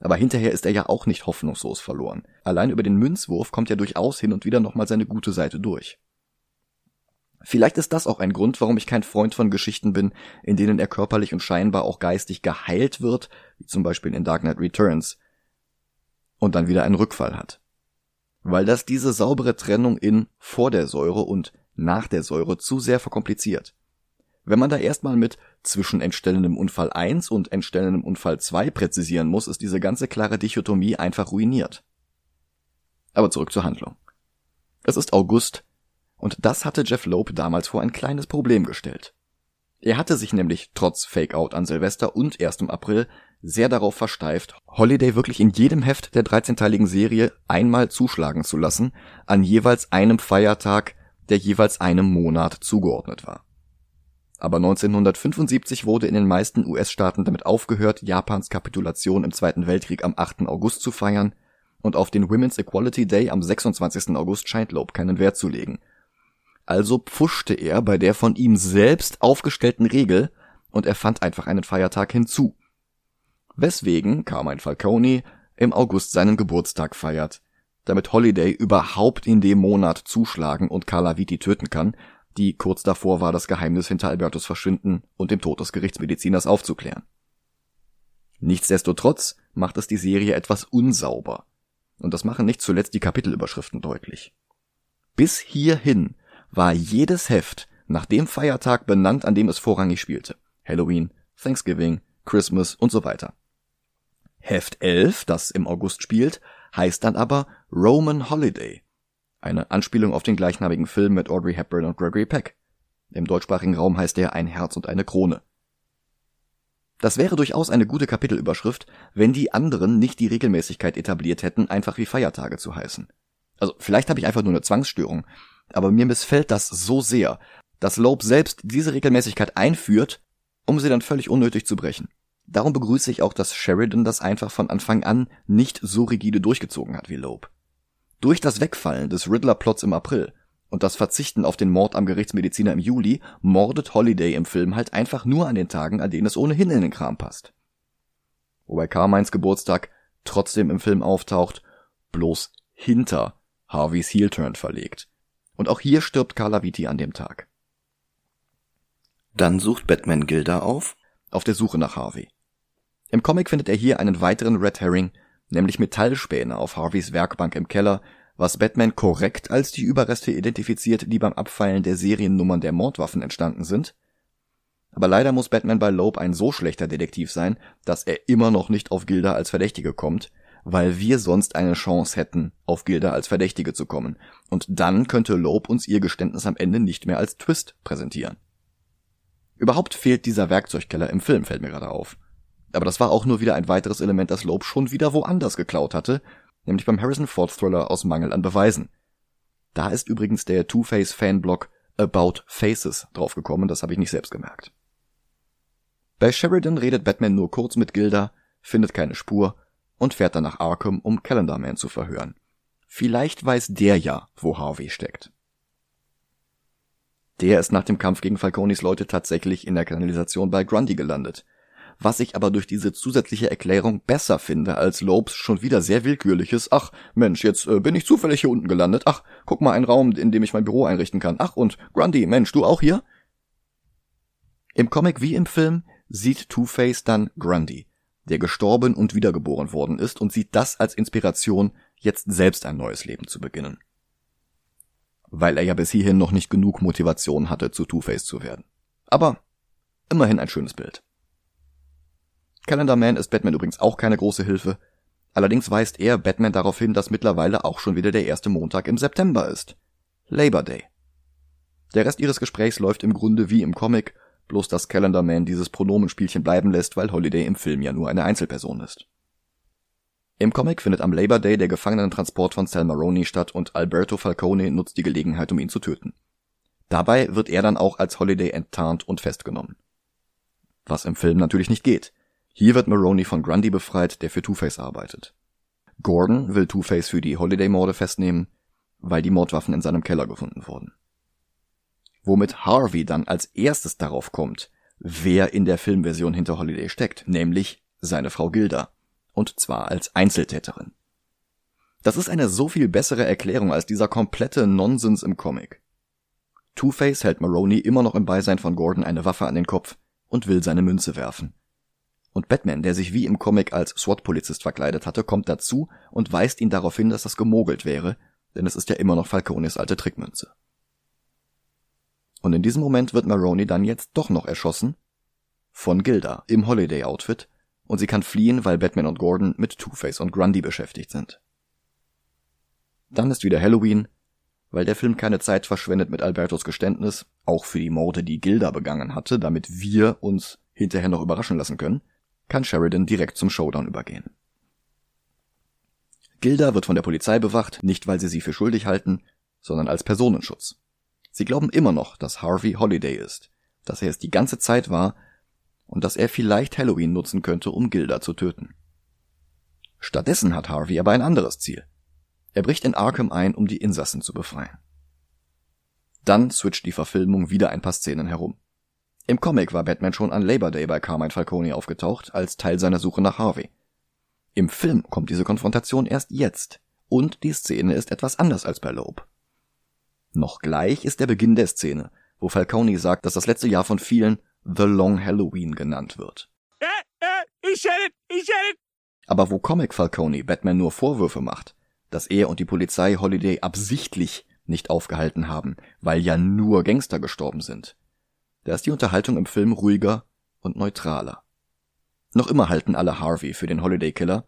Aber hinterher ist er ja auch nicht hoffnungslos verloren. Allein über den Münzwurf kommt ja durchaus hin und wieder nochmal seine gute Seite durch. Vielleicht ist das auch ein Grund, warum ich kein Freund von Geschichten bin, in denen er körperlich und scheinbar auch geistig geheilt wird, wie zum Beispiel in Dark Knight Returns, und dann wieder einen Rückfall hat. Weil das diese saubere Trennung in vor der Säure und nach der Säure zu sehr verkompliziert. Wenn man da erstmal mit zwischen entstellendem Unfall 1 und entstellendem Unfall 2 präzisieren muss, ist diese ganze klare Dichotomie einfach ruiniert. Aber zurück zur Handlung. Es ist August Und das hatte Jeff Loeb damals vor ein kleines Problem gestellt. Er hatte sich nämlich trotz Fake-Out an Silvester und 1. April sehr darauf versteift, Holiday wirklich in jedem Heft der 13-teiligen Serie einmal zuschlagen zu lassen, an jeweils einem Feiertag, der jeweils einem Monat zugeordnet war. Aber 1975 wurde in den meisten US-Staaten damit aufgehört, Japans Kapitulation im Zweiten Weltkrieg am 8. August zu feiern, und auf den Women's Equality Day am 26. August scheint Loeb keinen Wert zu legen, also pfuschte er bei der von ihm selbst aufgestellten Regel und er fand einfach einen Feiertag hinzu. Weswegen Carmine Falcone im August seinen Geburtstag feiert, damit Holiday überhaupt in dem Monat zuschlagen und Carla Viti töten kann, die kurz davor war, das Geheimnis hinter Albertus Verschwinden und dem Tod des Gerichtsmediziners aufzuklären. Nichtsdestotrotz macht es die Serie etwas unsauber. Und das machen nicht zuletzt die Kapitelüberschriften deutlich. Bis hierhin war jedes Heft nach dem Feiertag benannt, an dem es vorrangig spielte. Halloween, Thanksgiving, Christmas und so weiter. Heft 11, das im August spielt, heißt dann aber Roman Holiday. Eine Anspielung auf den gleichnamigen Film mit Audrey Hepburn und Gregory Peck. Im deutschsprachigen Raum heißt er Ein Herz und eine Krone. Das wäre durchaus eine gute Kapitelüberschrift, wenn die anderen nicht die Regelmäßigkeit etabliert hätten, einfach wie Feiertage zu heißen. Also vielleicht habe ich einfach nur eine Zwangsstörung, aber mir missfällt das so sehr, dass Loeb selbst diese Regelmäßigkeit einführt, um sie dann völlig unnötig zu brechen. Darum begrüße ich auch, dass Sheridan das einfach von Anfang an nicht so rigide durchgezogen hat wie Loeb. Durch das Wegfallen des Riddler-Plots im April und das Verzichten auf den Mord am Gerichtsmediziner im Juli mordet Holiday im Film halt einfach nur an den Tagen, an denen es ohnehin in den Kram passt. Wobei Carmines Geburtstag trotzdem im Film auftaucht, bloß hinter Harveys Heel-Turn verlegt. Und auch hier stirbt Carla Viti an dem Tag. Dann sucht Batman Gilda auf, auf der Suche nach Harvey. Im Comic findet er hier einen weiteren Red Herring, nämlich Metallspäne auf Harveys Werkbank im Keller, was Batman korrekt als die Überreste identifiziert, die beim Abfeilen der Seriennummern der Mordwaffen entstanden sind. Aber leider muss Batman bei Loeb ein so schlechter Detektiv sein, dass er immer noch nicht auf Gilda als Verdächtige kommt, weil wir sonst eine Chance hätten, auf Gilda als Verdächtige zu kommen. Und dann könnte Loeb uns ihr Geständnis am Ende nicht mehr als Twist präsentieren. Überhaupt fehlt dieser Werkzeugkeller im Film, fällt mir gerade auf. Aber das war auch nur wieder ein weiteres Element, das Loeb schon wieder woanders geklaut hatte, nämlich beim Harrison Ford Thriller aus Mangel an Beweisen. Da ist übrigens der Two-Face Fanblog About Faces draufgekommen, das habe ich nicht selbst gemerkt. Bei Sheridan redet Batman nur kurz mit Gilda, findet keine Spur und fährt dann nach Arkham, um Calendar Man zu verhören. Vielleicht weiß der ja, wo Harvey steckt. Der ist nach dem Kampf gegen Falconis Leute tatsächlich in der Kanalisation bei Grundy gelandet. Was ich aber durch diese zusätzliche Erklärung besser finde als Lobes schon wieder sehr willkürliches, ach Mensch, jetzt äh, bin ich zufällig hier unten gelandet, ach, guck mal, ein Raum, in dem ich mein Büro einrichten kann, ach und Grundy, Mensch, du auch hier? Im Comic wie im Film sieht Two-Face dann Grundy, der gestorben und wiedergeboren worden ist und sieht das als Inspiration, jetzt selbst ein neues Leben zu beginnen. Weil er ja bis hierhin noch nicht genug Motivation hatte, zu Two-Face zu werden. Aber immerhin ein schönes Bild. Calendar Man ist Batman übrigens auch keine große Hilfe. Allerdings weist er Batman darauf hin, dass mittlerweile auch schon wieder der erste Montag im September ist. Labor Day. Der Rest ihres Gesprächs läuft im Grunde wie im Comic bloß dass Calendar Man dieses Pronomenspielchen bleiben lässt, weil Holiday im Film ja nur eine Einzelperson ist. Im Comic findet am Labor Day der Gefangenentransport von Sal Maroni statt und Alberto Falcone nutzt die Gelegenheit, um ihn zu töten. Dabei wird er dann auch als Holiday enttarnt und festgenommen. Was im Film natürlich nicht geht. Hier wird Maroni von Grundy befreit, der für Two-Face arbeitet. Gordon will Two-Face für die Holiday-Morde festnehmen, weil die Mordwaffen in seinem Keller gefunden wurden womit Harvey dann als erstes darauf kommt, wer in der Filmversion hinter Holiday steckt, nämlich seine Frau Gilda. Und zwar als Einzeltäterin. Das ist eine so viel bessere Erklärung als dieser komplette Nonsens im Comic. Two-Face hält Maroney immer noch im Beisein von Gordon eine Waffe an den Kopf und will seine Münze werfen. Und Batman, der sich wie im Comic als SWAT-Polizist verkleidet hatte, kommt dazu und weist ihn darauf hin, dass das gemogelt wäre, denn es ist ja immer noch Falcones alte Trickmünze. Und in diesem Moment wird Maroney dann jetzt doch noch erschossen von Gilda im Holiday-Outfit und sie kann fliehen, weil Batman und Gordon mit Two-Face und Grundy beschäftigt sind. Dann ist wieder Halloween weil der Film keine Zeit verschwendet mit Albertos Geständnis, auch für die Morde, die Gilda begangen hatte, damit wir uns hinterher noch überraschen lassen können, kann Sheridan direkt zum Showdown übergehen. Gilda wird von der Polizei bewacht, nicht weil sie sie für schuldig halten, sondern als Personenschutz. Sie glauben immer noch, dass Harvey Holiday ist, dass er es die ganze Zeit war und dass er vielleicht Halloween nutzen könnte, um Gilda zu töten. Stattdessen hat Harvey aber ein anderes Ziel. Er bricht in Arkham ein, um die Insassen zu befreien. Dann switcht die Verfilmung wieder ein paar Szenen herum. Im Comic war Batman schon an Labor Day bei Carmine Falcone aufgetaucht, als Teil seiner Suche nach Harvey. Im Film kommt diese Konfrontation erst jetzt, und die Szene ist etwas anders als bei Loeb. Noch gleich ist der Beginn der Szene, wo Falcone sagt, dass das letzte Jahr von vielen The Long Halloween genannt wird. Ich it, ich it. Aber wo Comic Falcone Batman nur Vorwürfe macht, dass er und die Polizei Holiday absichtlich nicht aufgehalten haben, weil ja nur Gangster gestorben sind, da ist die Unterhaltung im Film ruhiger und neutraler. Noch immer halten alle Harvey für den Holiday Killer,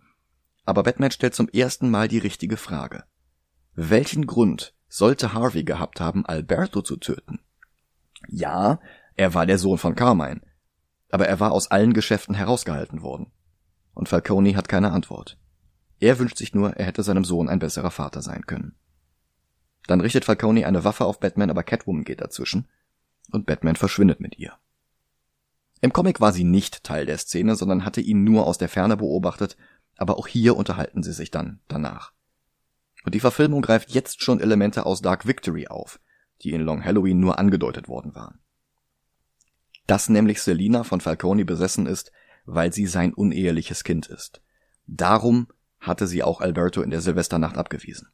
aber Batman stellt zum ersten Mal die richtige Frage. Welchen Grund sollte Harvey gehabt haben, Alberto zu töten? Ja, er war der Sohn von Carmine, aber er war aus allen Geschäften herausgehalten worden. Und Falcone hat keine Antwort. Er wünscht sich nur, er hätte seinem Sohn ein besserer Vater sein können. Dann richtet Falcone eine Waffe auf Batman, aber Catwoman geht dazwischen und Batman verschwindet mit ihr. Im Comic war sie nicht Teil der Szene, sondern hatte ihn nur aus der Ferne beobachtet, aber auch hier unterhalten sie sich dann danach. Und die Verfilmung greift jetzt schon Elemente aus Dark Victory auf, die in Long Halloween nur angedeutet worden waren. Dass nämlich Selina von Falcone besessen ist, weil sie sein uneheliches Kind ist. Darum hatte sie auch Alberto in der Silvesternacht abgewiesen.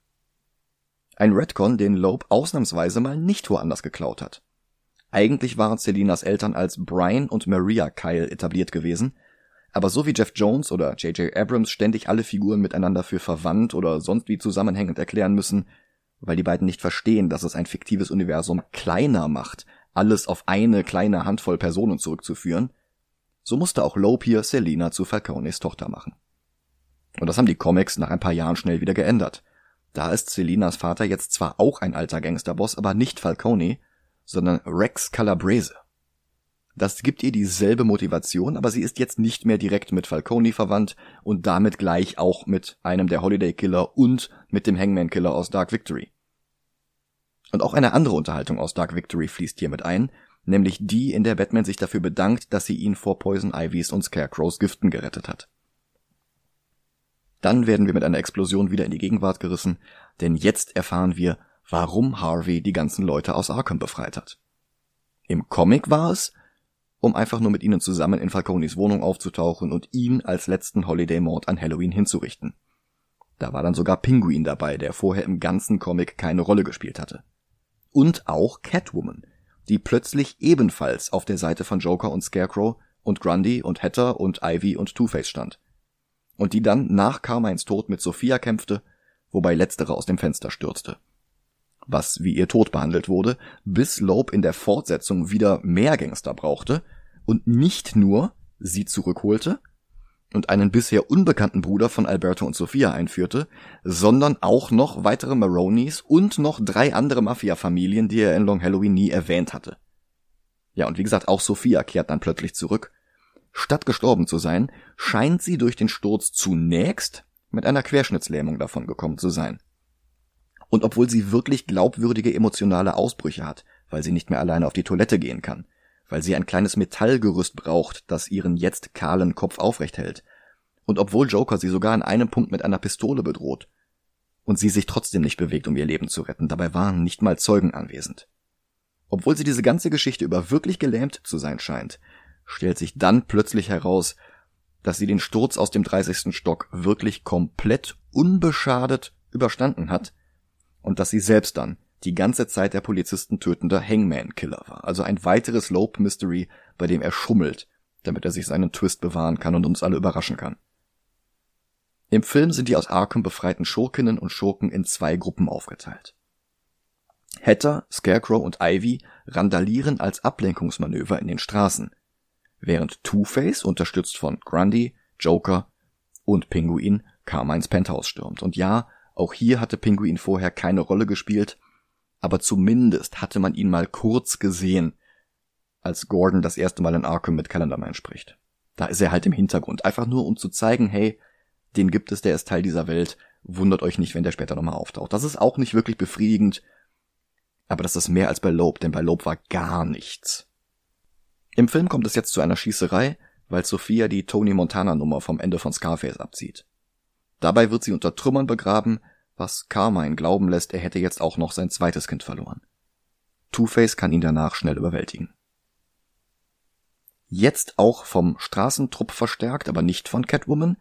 Ein Redcon, den Loeb ausnahmsweise mal nicht woanders geklaut hat. Eigentlich waren Selinas Eltern als Brian und Maria Kyle etabliert gewesen, aber so wie Jeff Jones oder J.J. Abrams ständig alle Figuren miteinander für verwandt oder sonst wie zusammenhängend erklären müssen, weil die beiden nicht verstehen, dass es ein fiktives Universum kleiner macht, alles auf eine kleine Handvoll Personen zurückzuführen, so musste auch Loeb hier Selina zu Falcones Tochter machen. Und das haben die Comics nach ein paar Jahren schnell wieder geändert. Da ist Selinas Vater jetzt zwar auch ein alter Gangsterboss, aber nicht Falcone, sondern Rex Calabrese. Das gibt ihr dieselbe Motivation, aber sie ist jetzt nicht mehr direkt mit Falcone verwandt und damit gleich auch mit einem der Holiday Killer und mit dem Hangman Killer aus Dark Victory. Und auch eine andere Unterhaltung aus Dark Victory fließt hier mit ein, nämlich die, in der Batman sich dafür bedankt, dass sie ihn vor Poison Ivys und Scarecrows Giften gerettet hat. Dann werden wir mit einer Explosion wieder in die Gegenwart gerissen, denn jetzt erfahren wir, warum Harvey die ganzen Leute aus Arkham befreit hat. Im Comic war es, um einfach nur mit ihnen zusammen in Falconis Wohnung aufzutauchen und ihn als letzten Holiday-Mord an Halloween hinzurichten. Da war dann sogar Pinguin dabei, der vorher im ganzen Comic keine Rolle gespielt hatte. Und auch Catwoman, die plötzlich ebenfalls auf der Seite von Joker und Scarecrow und Grundy und Hatter und Ivy und Two-Face stand. Und die dann nach Carmines Tod mit Sophia kämpfte, wobei letztere aus dem Fenster stürzte was wie ihr Tod behandelt wurde, bis Loeb in der Fortsetzung wieder mehr Gangster brauchte und nicht nur sie zurückholte und einen bisher unbekannten Bruder von Alberto und Sophia einführte, sondern auch noch weitere Maronis und noch drei andere Mafia-Familien, die er in Long Halloween nie erwähnt hatte. Ja, und wie gesagt, auch Sophia kehrt dann plötzlich zurück. Statt gestorben zu sein, scheint sie durch den Sturz zunächst mit einer Querschnittslähmung davon gekommen zu sein. Und obwohl sie wirklich glaubwürdige emotionale Ausbrüche hat, weil sie nicht mehr alleine auf die Toilette gehen kann, weil sie ein kleines Metallgerüst braucht, das ihren jetzt kahlen Kopf aufrecht hält, und obwohl Joker sie sogar an einem Punkt mit einer Pistole bedroht, und sie sich trotzdem nicht bewegt, um ihr Leben zu retten, dabei waren nicht mal Zeugen anwesend. Obwohl sie diese ganze Geschichte über wirklich gelähmt zu sein scheint, stellt sich dann plötzlich heraus, dass sie den Sturz aus dem 30. Stock wirklich komplett unbeschadet überstanden hat und dass sie selbst dann die ganze Zeit der Polizisten tötender Hangman-Killer war. Also ein weiteres Lope-Mystery, bei dem er schummelt, damit er sich seinen Twist bewahren kann und uns alle überraschen kann. Im Film sind die aus Arkham befreiten Schurkinnen und Schurken in zwei Gruppen aufgeteilt. Hatter, Scarecrow und Ivy randalieren als Ablenkungsmanöver in den Straßen, während Two-Face, unterstützt von Grundy, Joker und Pinguin, Carmines Penthouse stürmt. Und ja, auch hier hatte Pinguin vorher keine Rolle gespielt, aber zumindest hatte man ihn mal kurz gesehen, als Gordon das erste Mal in Arkham mit Calendarman spricht. Da ist er halt im Hintergrund, einfach nur um zu zeigen, hey, den gibt es, der ist Teil dieser Welt, wundert euch nicht, wenn der später nochmal auftaucht. Das ist auch nicht wirklich befriedigend, aber das ist mehr als bei Loeb, denn bei Loeb war gar nichts. Im Film kommt es jetzt zu einer Schießerei, weil Sophia die Tony Montana Nummer vom Ende von Scarface abzieht. Dabei wird sie unter Trümmern begraben, was Carmine glauben lässt, er hätte jetzt auch noch sein zweites Kind verloren. Two-Face kann ihn danach schnell überwältigen. Jetzt auch vom Straßentrupp verstärkt, aber nicht von Catwoman,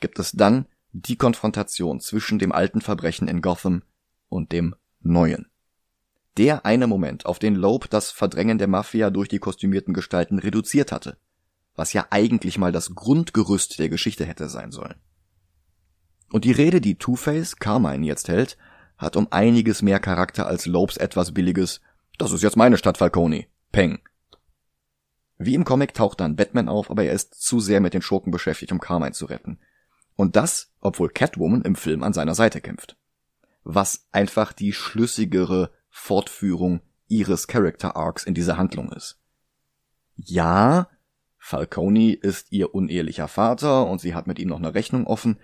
gibt es dann die Konfrontation zwischen dem alten Verbrechen in Gotham und dem neuen. Der eine Moment, auf den Loeb das Verdrängen der Mafia durch die kostümierten Gestalten reduziert hatte, was ja eigentlich mal das Grundgerüst der Geschichte hätte sein sollen. Und die Rede, die Two-Face Carmine jetzt hält, hat um einiges mehr Charakter als Lopes etwas billiges, das ist jetzt meine Stadt Falcone, Peng. Wie im Comic taucht dann Batman auf, aber er ist zu sehr mit den Schurken beschäftigt, um Carmine zu retten. Und das, obwohl Catwoman im Film an seiner Seite kämpft. Was einfach die schlüssigere Fortführung ihres Character Arcs in dieser Handlung ist. Ja, Falcone ist ihr unehelicher Vater und sie hat mit ihm noch eine Rechnung offen,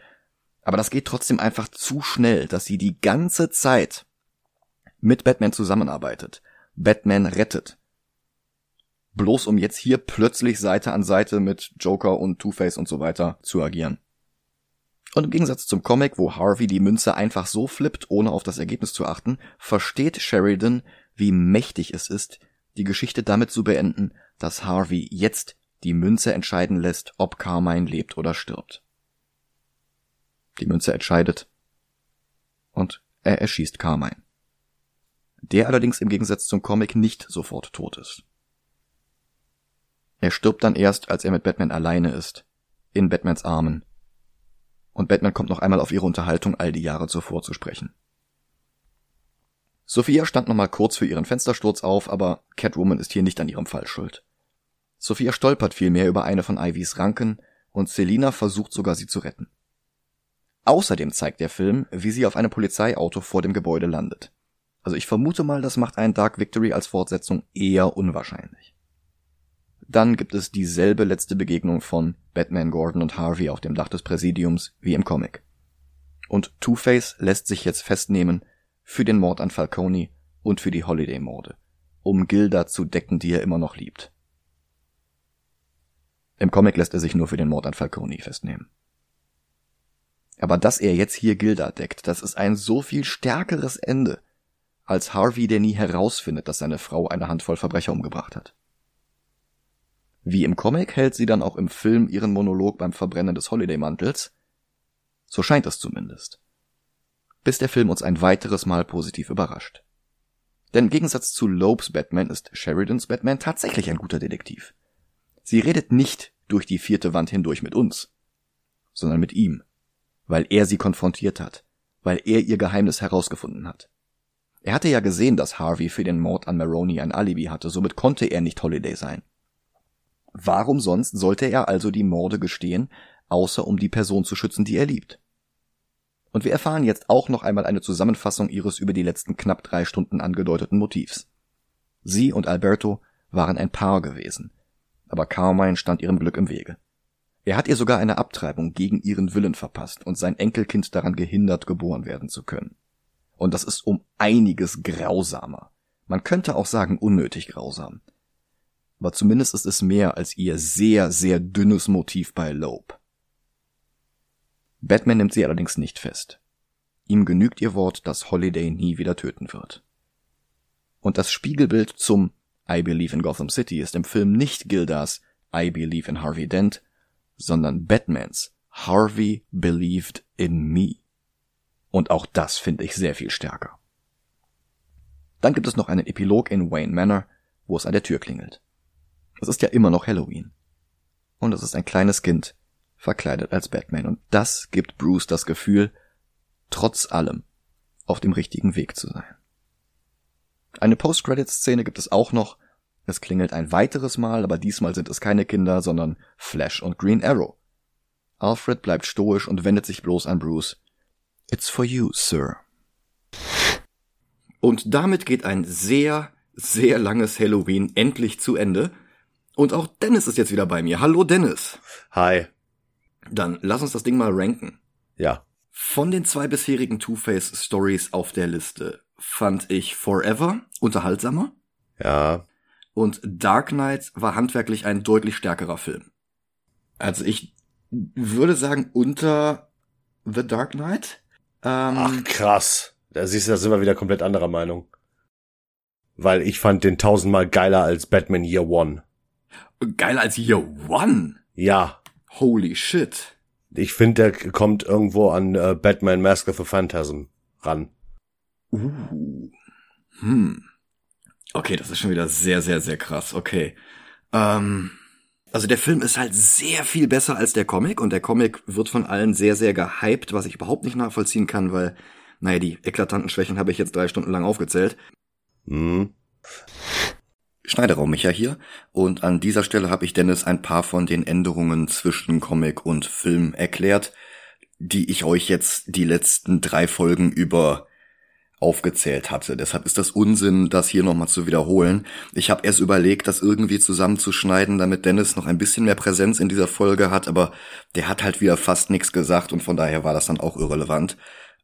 aber das geht trotzdem einfach zu schnell, dass sie die ganze Zeit mit Batman zusammenarbeitet, Batman rettet. Bloß um jetzt hier plötzlich Seite an Seite mit Joker und Two-Face und so weiter zu agieren. Und im Gegensatz zum Comic, wo Harvey die Münze einfach so flippt, ohne auf das Ergebnis zu achten, versteht Sheridan, wie mächtig es ist, die Geschichte damit zu beenden, dass Harvey jetzt die Münze entscheiden lässt, ob Carmine lebt oder stirbt. Die Münze entscheidet und er erschießt Carmine. Der allerdings im Gegensatz zum Comic nicht sofort tot ist. Er stirbt dann erst, als er mit Batman alleine ist, in Batmans Armen und Batman kommt noch einmal auf ihre Unterhaltung all die Jahre zuvor zu sprechen. Sophia stand noch mal kurz für ihren Fenstersturz auf, aber Catwoman ist hier nicht an ihrem Fall schuld. Sophia stolpert vielmehr über eine von Ivys Ranken und Selina versucht sogar sie zu retten. Außerdem zeigt der Film, wie sie auf einem Polizeiauto vor dem Gebäude landet. Also ich vermute mal, das macht einen Dark Victory als Fortsetzung eher unwahrscheinlich. Dann gibt es dieselbe letzte Begegnung von Batman, Gordon und Harvey auf dem Dach des Präsidiums wie im Comic. Und Two-Face lässt sich jetzt festnehmen für den Mord an Falcone und für die Holiday-Morde, um Gilda zu decken, die er immer noch liebt. Im Comic lässt er sich nur für den Mord an Falcone festnehmen. Aber dass er jetzt hier Gilda deckt, das ist ein so viel stärkeres Ende als Harvey, der nie herausfindet, dass seine Frau eine Handvoll Verbrecher umgebracht hat. Wie im Comic hält sie dann auch im Film ihren Monolog beim Verbrennen des Holiday-Mantels. So scheint es zumindest. Bis der Film uns ein weiteres Mal positiv überrascht. Denn im Gegensatz zu Lopes Batman ist Sheridans Batman tatsächlich ein guter Detektiv. Sie redet nicht durch die vierte Wand hindurch mit uns, sondern mit ihm, weil er sie konfrontiert hat, weil er ihr Geheimnis herausgefunden hat. Er hatte ja gesehen, dass Harvey für den Mord an Maroney ein Alibi hatte, somit konnte er nicht Holiday sein. Warum sonst sollte er also die Morde gestehen, außer um die Person zu schützen, die er liebt? Und wir erfahren jetzt auch noch einmal eine Zusammenfassung ihres über die letzten knapp drei Stunden angedeuteten Motivs. Sie und Alberto waren ein Paar gewesen, aber Carmine stand ihrem Glück im Wege. Er hat ihr sogar eine Abtreibung gegen ihren Willen verpasst und sein Enkelkind daran gehindert, geboren werden zu können. Und das ist um einiges grausamer. Man könnte auch sagen unnötig grausam aber zumindest ist es mehr als ihr sehr, sehr dünnes Motiv bei Loeb. Batman nimmt sie allerdings nicht fest. Ihm genügt ihr Wort, dass Holiday nie wieder töten wird. Und das Spiegelbild zum I Believe in Gotham City ist im Film nicht Gildas I Believe in Harvey Dent, sondern Batmans Harvey Believed in Me. Und auch das finde ich sehr viel stärker. Dann gibt es noch einen Epilog in Wayne Manor, wo es an der Tür klingelt. Es ist ja immer noch Halloween. Und es ist ein kleines Kind, verkleidet als Batman. Und das gibt Bruce das Gefühl, trotz allem auf dem richtigen Weg zu sein. Eine Post-Credits-Szene gibt es auch noch. Es klingelt ein weiteres Mal, aber diesmal sind es keine Kinder, sondern Flash und Green Arrow. Alfred bleibt stoisch und wendet sich bloß an Bruce. It's for you, Sir. Und damit geht ein sehr, sehr langes Halloween endlich zu Ende. Und auch Dennis ist jetzt wieder bei mir. Hallo Dennis. Hi. Dann lass uns das Ding mal ranken. Ja. Von den zwei bisherigen Two-Face-Stories auf der Liste fand ich Forever unterhaltsamer Ja. Und Dark Knight war handwerklich ein deutlich stärkerer Film. Also ich würde sagen unter The Dark Knight. Ähm, Ach, krass. Da siehst du, da sind wir wieder komplett anderer Meinung. Weil ich fand den tausendmal geiler als Batman Year One. geiler als Year One. Ja. Holy shit. Ich finde, der kommt irgendwo an äh, Batman Mask of the Phantasm ran. Uh. Hm. Okay, das ist schon wieder sehr, sehr, sehr krass. Okay. Ähm, also der Film ist halt sehr viel besser als der Comic und der Comic wird von allen sehr, sehr gehypt, was ich überhaupt nicht nachvollziehen kann, weil, naja, die eklatanten Schwächen habe ich jetzt drei Stunden lang aufgezählt. Hm. Schneideraum Micha hier und an dieser Stelle habe ich Dennis ein paar von den Änderungen zwischen Comic und Film erklärt, die ich euch jetzt die letzten drei Folgen über aufgezählt hatte. Deshalb ist das Unsinn, das hier nochmal zu wiederholen. Ich habe erst überlegt, das irgendwie zusammenzuschneiden, damit Dennis noch ein bisschen mehr Präsenz in dieser Folge hat, aber der hat halt wieder fast nichts gesagt und von daher war das dann auch irrelevant.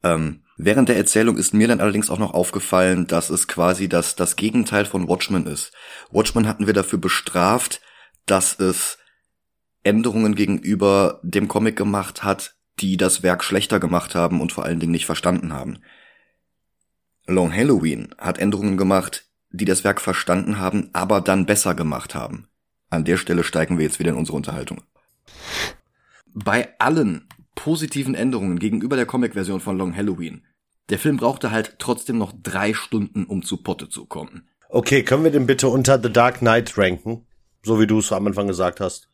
Ähm, während der Erzählung ist mir dann allerdings auch noch aufgefallen, dass es quasi das, das Gegenteil von Watchmen ist. Watchmen hatten wir dafür bestraft, dass es Änderungen gegenüber dem Comic gemacht hat, die das Werk schlechter gemacht haben und vor allen Dingen nicht verstanden haben. Long Halloween hat Änderungen gemacht, die das Werk verstanden haben, aber dann besser gemacht haben. An der Stelle steigen wir jetzt wieder in unsere Unterhaltung. Bei allen positiven Änderungen gegenüber der Comic-Version von Long Halloween, der Film brauchte halt trotzdem noch drei Stunden, um zu Potte zu kommen. Okay, können wir den bitte unter The Dark Knight ranken? So wie du es am Anfang gesagt hast.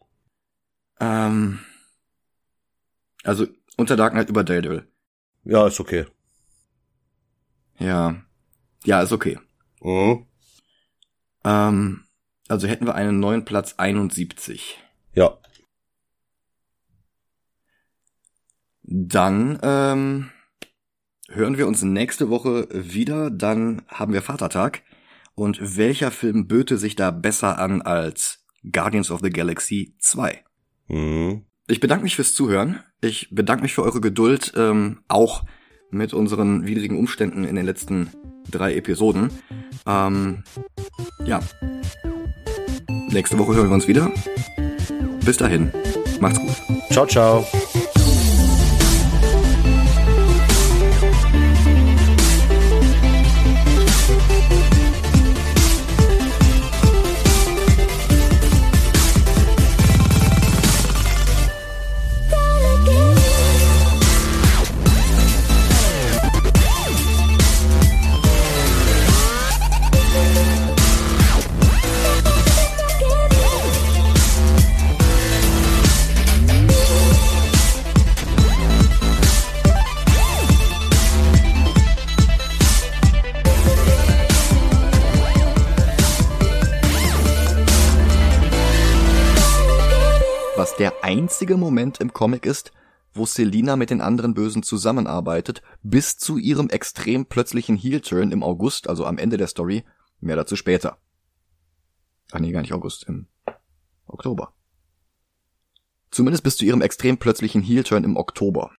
Ähm, also unter Dark Knight über Daredevil. Ja, ist okay. Ja. Ja, ist okay. Mhm. Ähm, also hätten wir einen neuen Platz 71. Ja. Dann ähm, hören wir uns nächste Woche wieder. Dann haben wir Vatertag. Und welcher Film böte sich da besser an als Guardians of the Galaxy 2? Mhm. Ich bedanke mich fürs Zuhören. Ich bedanke mich für eure Geduld, ähm, auch mit unseren widrigen Umständen in den letzten drei Episoden. Ähm, ja. Nächste Woche hören wir uns wieder. Bis dahin. Macht's gut. Ciao, ciao. Einzige Moment im Comic ist, wo Selina mit den anderen Bösen zusammenarbeitet, bis zu ihrem extrem plötzlichen Heel-Turn im August, also am Ende der Story. Mehr dazu später. Ach nee, gar nicht August, im Oktober. Zumindest bis zu ihrem extrem plötzlichen Heel-Turn im Oktober.